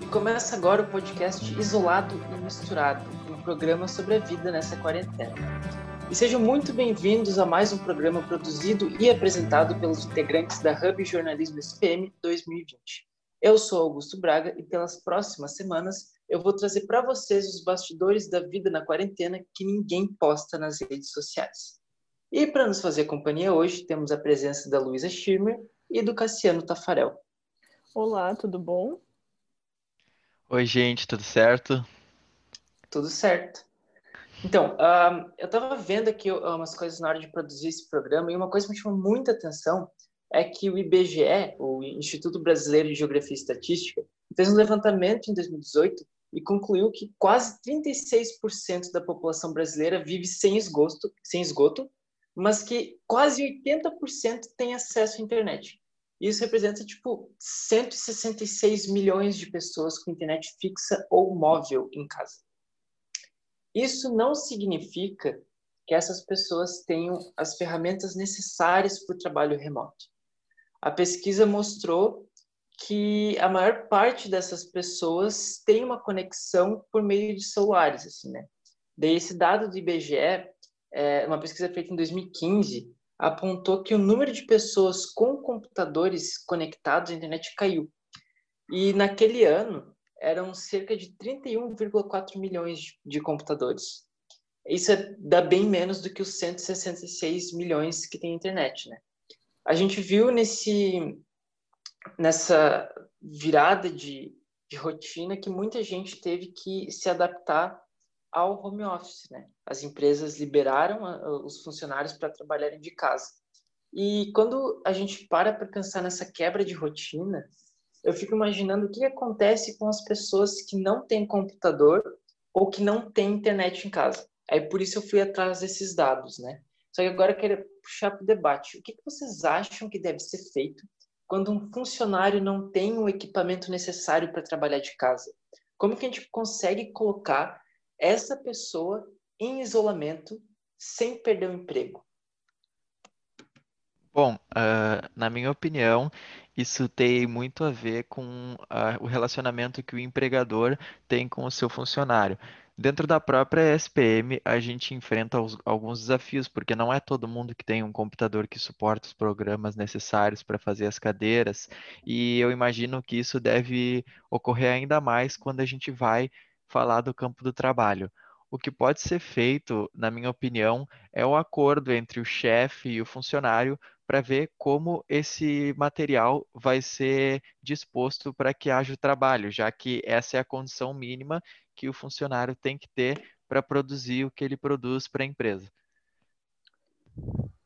E começa agora o podcast Isolado e Misturado, um programa sobre a vida nessa quarentena. E sejam muito bem-vindos a mais um programa produzido e apresentado pelos integrantes da Hub Jornalismo SPM 2020. Eu sou Augusto Braga e pelas próximas semanas eu vou trazer para vocês os bastidores da vida na quarentena que ninguém posta nas redes sociais. E para nos fazer companhia hoje, temos a presença da Luísa Schirmer e do Cassiano Tafarel. Olá, tudo bom? Oi, gente, tudo certo? Tudo certo. Então, uh, eu estava vendo aqui umas coisas na hora de produzir esse programa e uma coisa que me chamou muita atenção é que o IBGE, o Instituto Brasileiro de Geografia e Estatística, fez um levantamento em 2018 e concluiu que quase 36% da população brasileira vive sem esgoto, sem esgoto, mas que quase 80% tem acesso à internet. Isso representa tipo 166 milhões de pessoas com internet fixa ou móvel em casa. Isso não significa que essas pessoas tenham as ferramentas necessárias para o trabalho remoto. A pesquisa mostrou que a maior parte dessas pessoas tem uma conexão por meio de celulares, assim, né? Daí esse dado do IBGE, é, uma pesquisa feita em 2015, apontou que o número de pessoas com computadores conectados à internet caiu. E naquele ano eram cerca de 31,4 milhões de computadores. Isso é, dá bem menos do que os 166 milhões que tem internet, né? A gente viu nesse nessa virada de, de rotina que muita gente teve que se adaptar ao home office, né? As empresas liberaram os funcionários para trabalharem de casa. E quando a gente para para pensar nessa quebra de rotina, eu fico imaginando o que acontece com as pessoas que não têm computador ou que não têm internet em casa. Aí por isso eu fui atrás desses dados, né? Só que agora eu quero puxar para o debate. O que vocês acham que deve ser feito quando um funcionário não tem o equipamento necessário para trabalhar de casa? Como que a gente consegue colocar essa pessoa em isolamento sem perder o emprego? Bom, uh, na minha opinião, isso tem muito a ver com uh, o relacionamento que o empregador tem com o seu funcionário. Dentro da própria SPM, a gente enfrenta alguns desafios, porque não é todo mundo que tem um computador que suporta os programas necessários para fazer as cadeiras, e eu imagino que isso deve ocorrer ainda mais quando a gente vai falar do campo do trabalho. O que pode ser feito, na minha opinião, é o acordo entre o chefe e o funcionário para ver como esse material vai ser disposto para que haja o trabalho, já que essa é a condição mínima que o funcionário tem que ter para produzir o que ele produz para a empresa.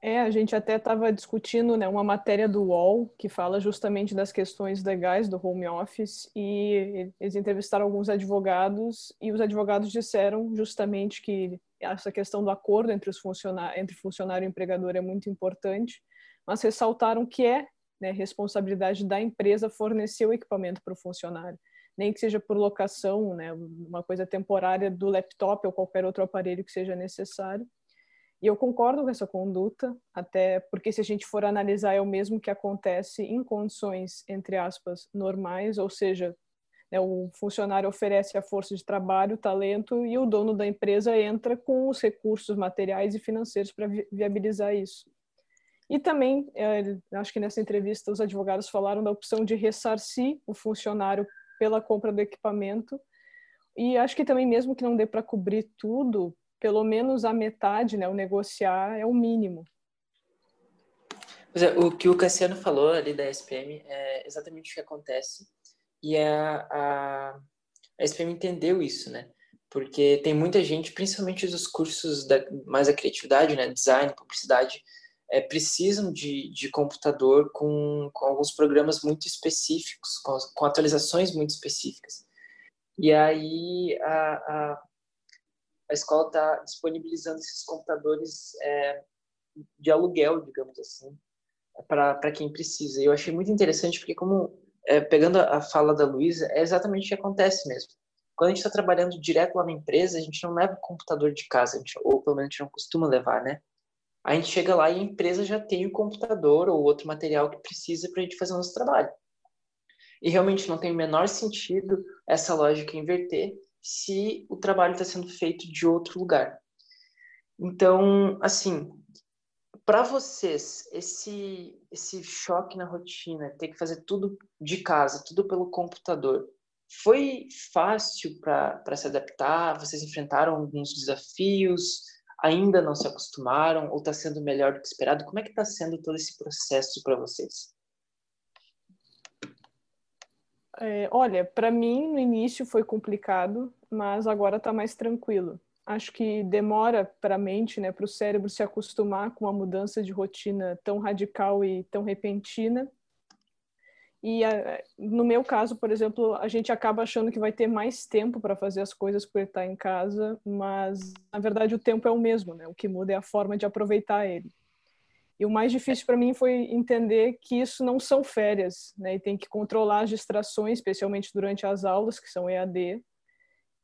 É, a gente até estava discutindo né, uma matéria do UOL que fala justamente das questões legais do home office e eles entrevistaram alguns advogados e os advogados disseram justamente que essa questão do acordo entre, os funcionários, entre funcionário e empregador é muito importante, mas ressaltaram que é né, responsabilidade da empresa fornecer o equipamento para o funcionário nem que seja por locação, né, uma coisa temporária do laptop ou qualquer outro aparelho que seja necessário. E eu concordo com essa conduta, até porque se a gente for analisar é o mesmo que acontece em condições entre aspas normais, ou seja, né, o funcionário oferece a força de trabalho, talento e o dono da empresa entra com os recursos materiais e financeiros para viabilizar isso. E também, é, acho que nessa entrevista os advogados falaram da opção de ressarcir o funcionário pela compra do equipamento. E acho que também, mesmo que não dê para cobrir tudo, pelo menos a metade, né, o negociar é o mínimo. É, o que o Cassiano falou ali da SPM é exatamente o que acontece. E a, a, a SPM entendeu isso, né? Porque tem muita gente, principalmente dos cursos da, mais a criatividade, né? Design, publicidade, é, precisam de, de computador com, com alguns programas muito específicos, com, com atualizações muito específicas. E aí a, a, a escola está disponibilizando esses computadores é, de aluguel, digamos assim, para quem precisa. E eu achei muito interessante porque, como é, pegando a fala da Luísa, é exatamente o que acontece mesmo. Quando a gente está trabalhando direto lá na empresa, a gente não leva o computador de casa, gente, ou pelo menos a gente não costuma levar, né? a gente chega lá e a empresa já tem o computador ou outro material que precisa para a gente fazer o nosso trabalho. E realmente não tem o menor sentido essa lógica inverter se o trabalho está sendo feito de outro lugar. Então, assim, para vocês, esse, esse choque na rotina, ter que fazer tudo de casa, tudo pelo computador, foi fácil para se adaptar? Vocês enfrentaram alguns desafios? Ainda não se acostumaram? Ou está sendo melhor do que esperado? Como é que está sendo todo esse processo para vocês? É, olha, para mim no início foi complicado, mas agora está mais tranquilo. Acho que demora para a mente, né, para o cérebro se acostumar com uma mudança de rotina tão radical e tão repentina. E no meu caso, por exemplo, a gente acaba achando que vai ter mais tempo para fazer as coisas por estar em casa, mas na verdade o tempo é o mesmo, né? O que muda é a forma de aproveitar ele. E o mais difícil para mim foi entender que isso não são férias, né? E tem que controlar as distrações, especialmente durante as aulas, que são EAD.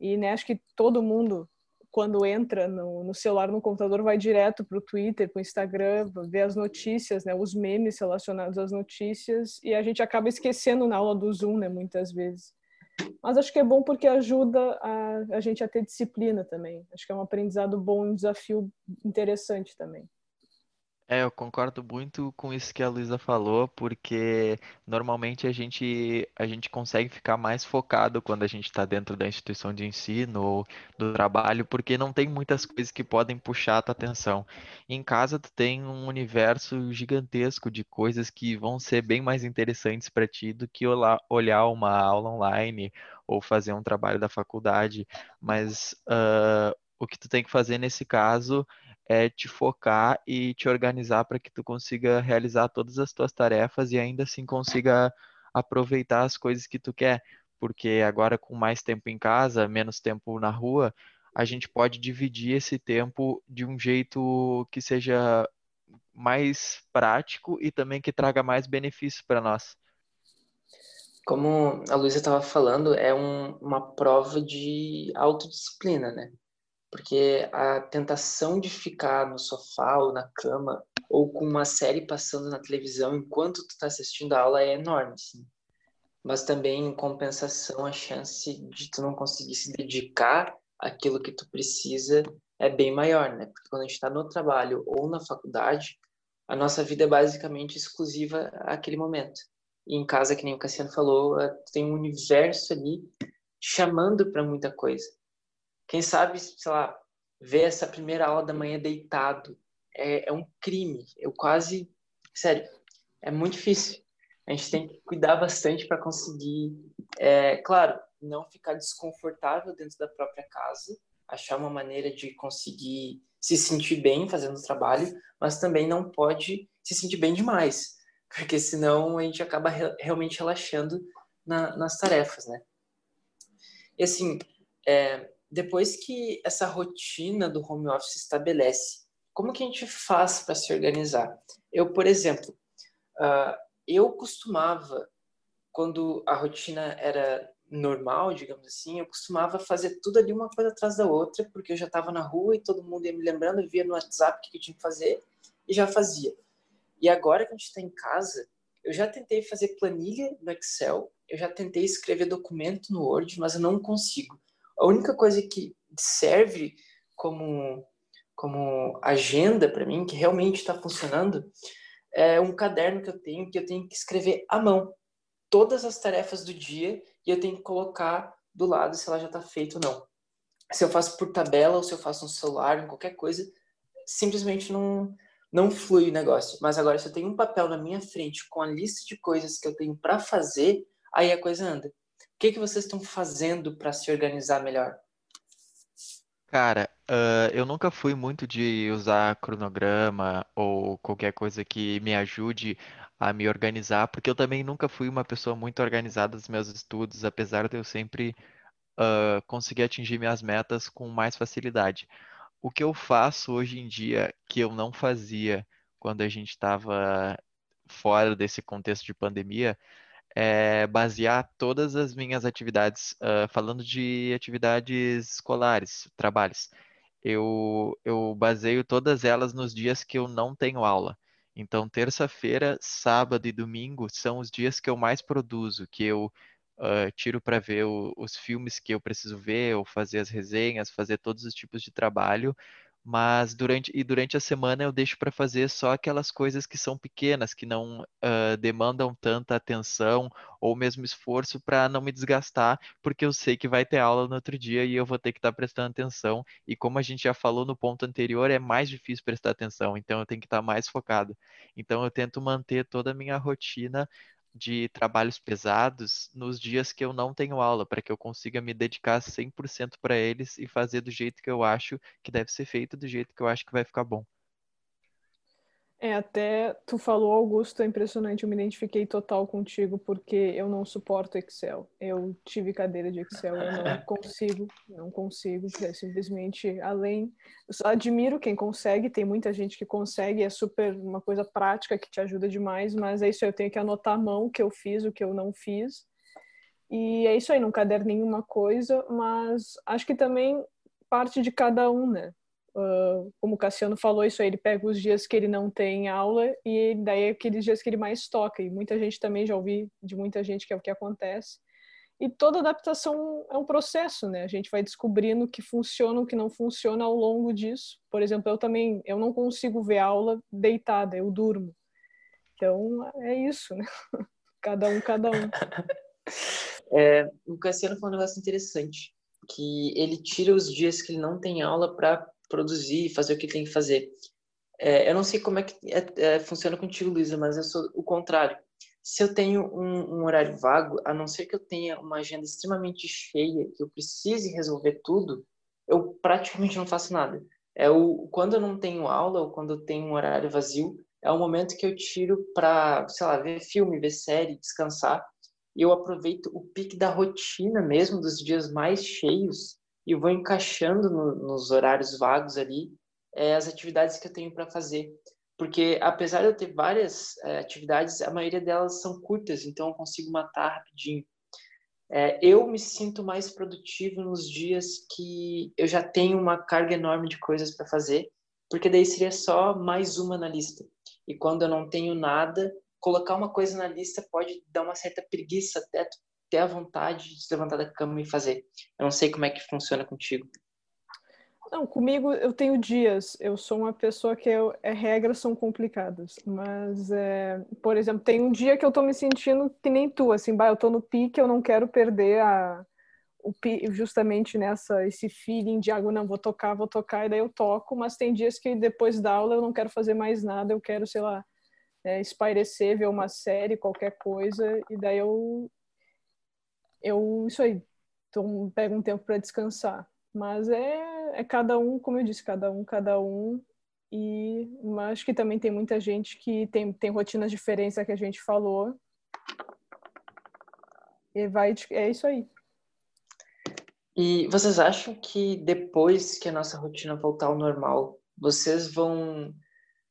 E né, acho que todo mundo, quando entra no, no celular, no computador, vai direto para o Twitter, para o Instagram, ver as notícias, né? Os memes relacionados às notícias. E a gente acaba esquecendo na aula do Zoom, né? Muitas vezes. Mas acho que é bom porque ajuda a, a gente a ter disciplina também. Acho que é um aprendizado bom, um desafio interessante também. É, eu concordo muito com isso que a Luísa falou, porque normalmente a gente, a gente consegue ficar mais focado quando a gente está dentro da instituição de ensino ou do trabalho, porque não tem muitas coisas que podem puxar a tua atenção. Em casa, tu tem um universo gigantesco de coisas que vão ser bem mais interessantes para ti do que olhar uma aula online ou fazer um trabalho da faculdade. Mas uh, o que tu tem que fazer nesse caso é te focar e te organizar para que tu consiga realizar todas as tuas tarefas e ainda assim consiga aproveitar as coisas que tu quer, porque agora com mais tempo em casa, menos tempo na rua, a gente pode dividir esse tempo de um jeito que seja mais prático e também que traga mais benefícios para nós. Como a Luísa estava falando, é um, uma prova de autodisciplina, né? Porque a tentação de ficar no sofá ou na cama ou com uma série passando na televisão enquanto tu está assistindo a aula é enorme, sim. Mas também, em compensação, a chance de tu não conseguir se dedicar àquilo que tu precisa é bem maior, né? Porque quando a gente está no trabalho ou na faculdade, a nossa vida é basicamente exclusiva àquele momento. E em casa, que nem o Cassiano falou, tem um universo ali chamando para muita coisa. Quem sabe, sei lá, ver essa primeira aula da manhã deitado é, é um crime. Eu quase. Sério, é muito difícil. A gente tem que cuidar bastante para conseguir, é, claro, não ficar desconfortável dentro da própria casa, achar uma maneira de conseguir se sentir bem fazendo o trabalho, mas também não pode se sentir bem demais, porque senão a gente acaba re realmente relaxando na, nas tarefas, né? E assim, é, depois que essa rotina do home office se estabelece, como que a gente faz para se organizar? Eu, por exemplo, uh, eu costumava, quando a rotina era normal, digamos assim, eu costumava fazer tudo ali uma coisa atrás da outra, porque eu já estava na rua e todo mundo ia me lembrando, via no WhatsApp o que eu tinha que fazer e já fazia. E agora que a gente está em casa, eu já tentei fazer planilha no Excel, eu já tentei escrever documento no Word, mas eu não consigo. A única coisa que serve como, como agenda para mim, que realmente está funcionando, é um caderno que eu tenho, que eu tenho que escrever à mão todas as tarefas do dia e eu tenho que colocar do lado se ela já está feita ou não. Se eu faço por tabela ou se eu faço no celular, em qualquer coisa, simplesmente não, não flui o negócio. Mas agora, se eu tenho um papel na minha frente com a lista de coisas que eu tenho para fazer, aí a coisa anda. Que, que vocês estão fazendo para se organizar melhor? Cara, uh, eu nunca fui muito de usar cronograma ou qualquer coisa que me ajude a me organizar, porque eu também nunca fui uma pessoa muito organizada nos meus estudos, apesar de eu sempre uh, conseguir atingir minhas metas com mais facilidade. O que eu faço hoje em dia que eu não fazia quando a gente estava fora desse contexto de pandemia é, basear todas as minhas atividades, uh, falando de atividades escolares, trabalhos. eu, eu baseio todas elas nos dias que eu não tenho aula. Então, terça-feira, sábado e domingo são os dias que eu mais produzo, que eu uh, tiro para ver o, os filmes que eu preciso ver, ou fazer as resenhas, fazer todos os tipos de trabalho, mas durante e durante a semana eu deixo para fazer só aquelas coisas que são pequenas, que não uh, demandam tanta atenção ou mesmo esforço para não me desgastar, porque eu sei que vai ter aula no outro dia e eu vou ter que estar tá prestando atenção. E como a gente já falou no ponto anterior, é mais difícil prestar atenção, então eu tenho que estar tá mais focado. Então eu tento manter toda a minha rotina de trabalhos pesados nos dias que eu não tenho aula, para que eu consiga me dedicar 100% para eles e fazer do jeito que eu acho que deve ser feito, do jeito que eu acho que vai ficar bom. É, até tu falou, Augusto, é impressionante, eu me identifiquei total contigo, porque eu não suporto Excel. Eu tive cadeira de Excel, eu não consigo, não consigo, é simplesmente além. Eu admiro quem consegue, tem muita gente que consegue, é super uma coisa prática que te ajuda demais, mas é isso aí, eu tenho que anotar a mão o que eu fiz, o que eu não fiz. E é isso aí, não caderninho uma coisa, mas acho que também parte de cada um, né? Uh, como o Cassiano falou, isso aí, ele pega os dias que ele não tem aula e daí é aqueles dias que ele mais toca. E muita gente também já ouvi de muita gente que é o que acontece. E toda adaptação é um processo, né? A gente vai descobrindo o que funciona, o que não funciona ao longo disso. Por exemplo, eu também, eu não consigo ver aula deitada, eu durmo. Então, é isso, né? Cada um, cada um. É, o Cassiano falou um negócio interessante, que ele tira os dias que ele não tem aula para produzir, fazer o que tem que fazer. É, eu não sei como é que é, é, funciona contigo, Luísa, mas eu sou o contrário. Se eu tenho um, um, horário vago, a não ser que eu tenha uma agenda extremamente cheia, que eu precise resolver tudo, eu praticamente não faço nada. É o quando eu não tenho aula ou quando eu tenho um horário vazio, é o momento que eu tiro para, sei lá, ver filme, ver série, descansar. E eu aproveito o pique da rotina mesmo, dos dias mais cheios, e vou encaixando no, nos horários vagos ali é, as atividades que eu tenho para fazer. Porque apesar de eu ter várias é, atividades, a maioria delas são curtas, então eu consigo matar rapidinho. É, eu me sinto mais produtivo nos dias que eu já tenho uma carga enorme de coisas para fazer, porque daí seria só mais uma na lista. E quando eu não tenho nada, colocar uma coisa na lista pode dar uma certa preguiça até ter a vontade de se levantar da cama e fazer. Eu não sei como é que funciona contigo. Não, comigo eu tenho dias. Eu sou uma pessoa que eu, é, regras são complicadas. Mas, é, por exemplo, tem um dia que eu tô me sentindo que nem tu, assim, bah, eu tô no pique, eu não quero perder a, o, justamente nessa esse feeling de água, não, vou tocar, vou tocar, e daí eu toco. Mas tem dias que depois da aula eu não quero fazer mais nada, eu quero, sei lá, é, espairecer, ver uma série, qualquer coisa, e daí eu eu isso aí pego um tempo para descansar. Mas é, é cada um como eu disse cada um cada um. E acho que também tem muita gente que tem, tem rotinas diferentes que a gente falou. E vai é isso aí. E vocês acham que depois que a nossa rotina voltar ao normal vocês vão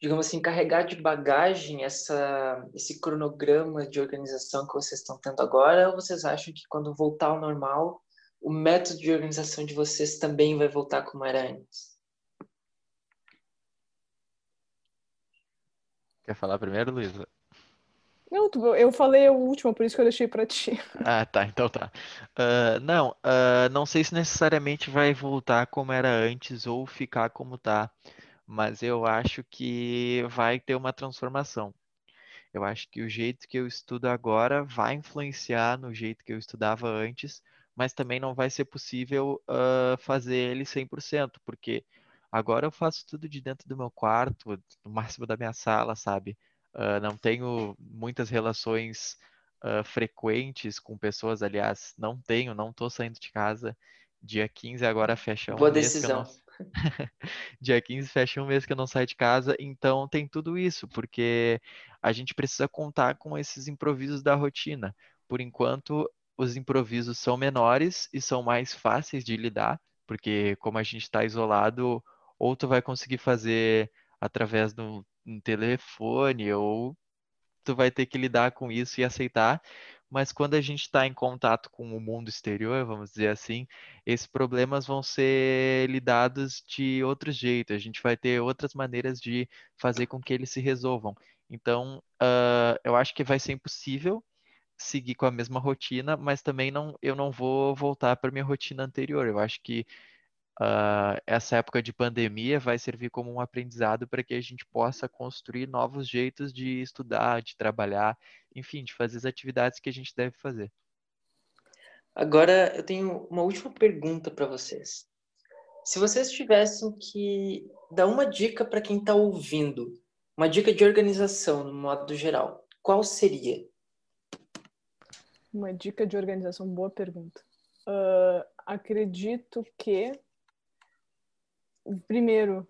digamos assim, carregar de bagagem essa, esse cronograma de organização que vocês estão tendo agora? Ou vocês acham que quando voltar ao normal, o método de organização de vocês também vai voltar como era antes? Quer falar primeiro, Luísa? Não, eu falei o último, por isso que eu deixei para ti. Ah, tá, então tá. Uh, não, uh, não sei se necessariamente vai voltar como era antes ou ficar como tá mas eu acho que vai ter uma transformação. Eu acho que o jeito que eu estudo agora vai influenciar no jeito que eu estudava antes, mas também não vai ser possível uh, fazer ele 100%, porque agora eu faço tudo de dentro do meu quarto, no máximo da minha sala, sabe? Uh, não tenho muitas relações uh, frequentes com pessoas, aliás, não tenho, não estou saindo de casa. Dia 15 agora fecha um Boa mês decisão. que eu não Dia 15 fecha um mês que eu não saio de casa, então tem tudo isso, porque a gente precisa contar com esses improvisos da rotina. Por enquanto, os improvisos são menores e são mais fáceis de lidar, porque como a gente está isolado, ou tu vai conseguir fazer através do um telefone, ou tu vai ter que lidar com isso e aceitar. Mas quando a gente está em contato com o mundo exterior, vamos dizer assim, esses problemas vão ser lidados de outro jeito, a gente vai ter outras maneiras de fazer com que eles se resolvam. Então, uh, eu acho que vai ser impossível seguir com a mesma rotina, mas também não, eu não vou voltar para minha rotina anterior. Eu acho que uh, essa época de pandemia vai servir como um aprendizado para que a gente possa construir novos jeitos de estudar, de trabalhar, enfim, de fazer as atividades que a gente deve fazer. Agora eu tenho uma última pergunta para vocês. Se vocês tivessem que dar uma dica para quem está ouvindo, uma dica de organização no modo geral, qual seria? Uma dica de organização, boa pergunta. Uh, acredito que, primeiro,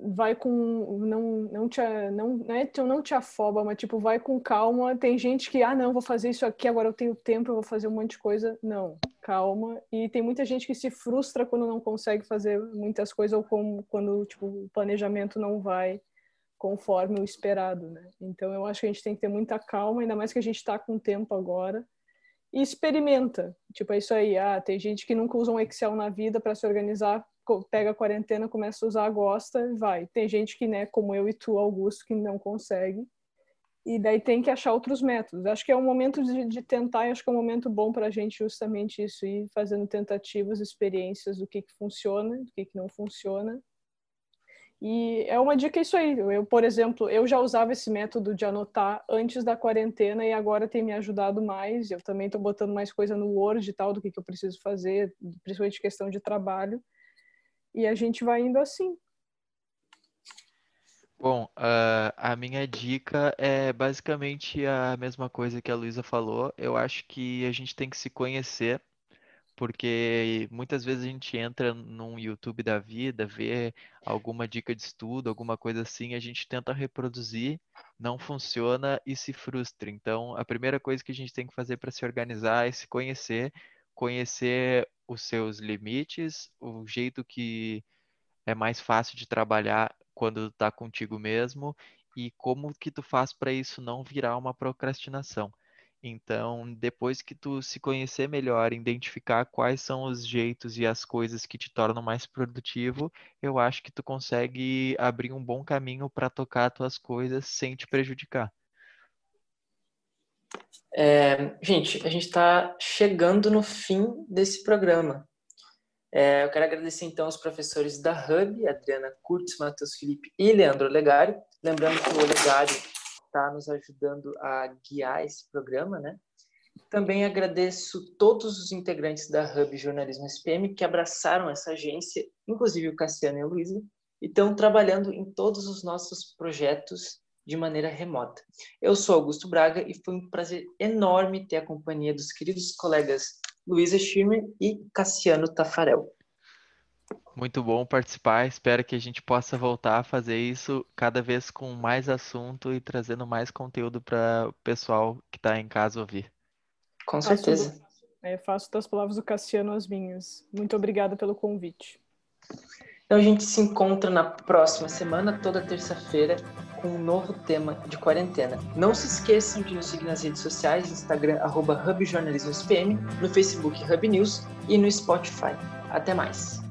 vai com não não te não não é não te afoba mas tipo vai com calma. Tem gente que ah não vou fazer isso aqui agora eu tenho tempo eu vou fazer um monte de coisa. Não calma. E tem muita gente que se frustra quando não consegue fazer muitas coisas ou como, quando tipo o planejamento não vai conforme o esperado né? Então eu acho que a gente tem que ter muita calma ainda mais que a gente está com tempo agora. E experimenta. Tipo é isso aí. Ah tem gente que nunca usa um Excel na vida para se organizar pega a quarentena, começa a usar, gosta vai. Tem gente que, né, como eu e tu, Augusto, que não consegue. E daí tem que achar outros métodos. Acho que é um momento de, de tentar, e acho que é um momento bom para a gente justamente isso, ir fazendo tentativas, experiências do que, que funciona, do que, que não funciona. E é uma dica isso aí. Eu, por exemplo, eu já usava esse método de anotar antes da quarentena e agora tem me ajudado mais. Eu também estou botando mais coisa no Word e tal, do que, que eu preciso fazer, principalmente questão de trabalho. E a gente vai indo assim. Bom, uh, a minha dica é basicamente a mesma coisa que a Luísa falou. Eu acho que a gente tem que se conhecer, porque muitas vezes a gente entra num YouTube da vida, vê alguma dica de estudo, alguma coisa assim, a gente tenta reproduzir, não funciona e se frustra. Então, a primeira coisa que a gente tem que fazer para se organizar é se conhecer, conhecer os seus limites, o jeito que é mais fácil de trabalhar quando está contigo mesmo e como que tu faz para isso não virar uma procrastinação. Então, depois que tu se conhecer melhor, identificar quais são os jeitos e as coisas que te tornam mais produtivo, eu acho que tu consegue abrir um bom caminho para tocar as tuas coisas sem te prejudicar. É, gente, a gente está chegando no fim desse programa. É, eu quero agradecer então aos professores da Hub, Adriana Kurtz, Matheus Felipe e Leandro Olegário. Lembrando que o Olegário está nos ajudando a guiar esse programa, né? Também agradeço todos os integrantes da Hub Jornalismo SPM que abraçaram essa agência, inclusive o Cassiano e a Luísa, e estão trabalhando em todos os nossos projetos de maneira remota. Eu sou Augusto Braga e foi um prazer enorme ter a companhia dos queridos colegas Luísa Schirmer e Cassiano Tafarel. Muito bom participar. Espero que a gente possa voltar a fazer isso cada vez com mais assunto e trazendo mais conteúdo para o pessoal que está em casa ouvir. Com certeza. Faço, é, faço das palavras do Cassiano as minhas. Muito obrigada pelo convite. Então a gente se encontra na próxima semana, toda terça-feira, com um novo tema de quarentena. Não se esqueçam de nos seguir nas redes sociais, Instagram, arroba Hub Jornalismo SPM, no Facebook Hub News e no Spotify. Até mais!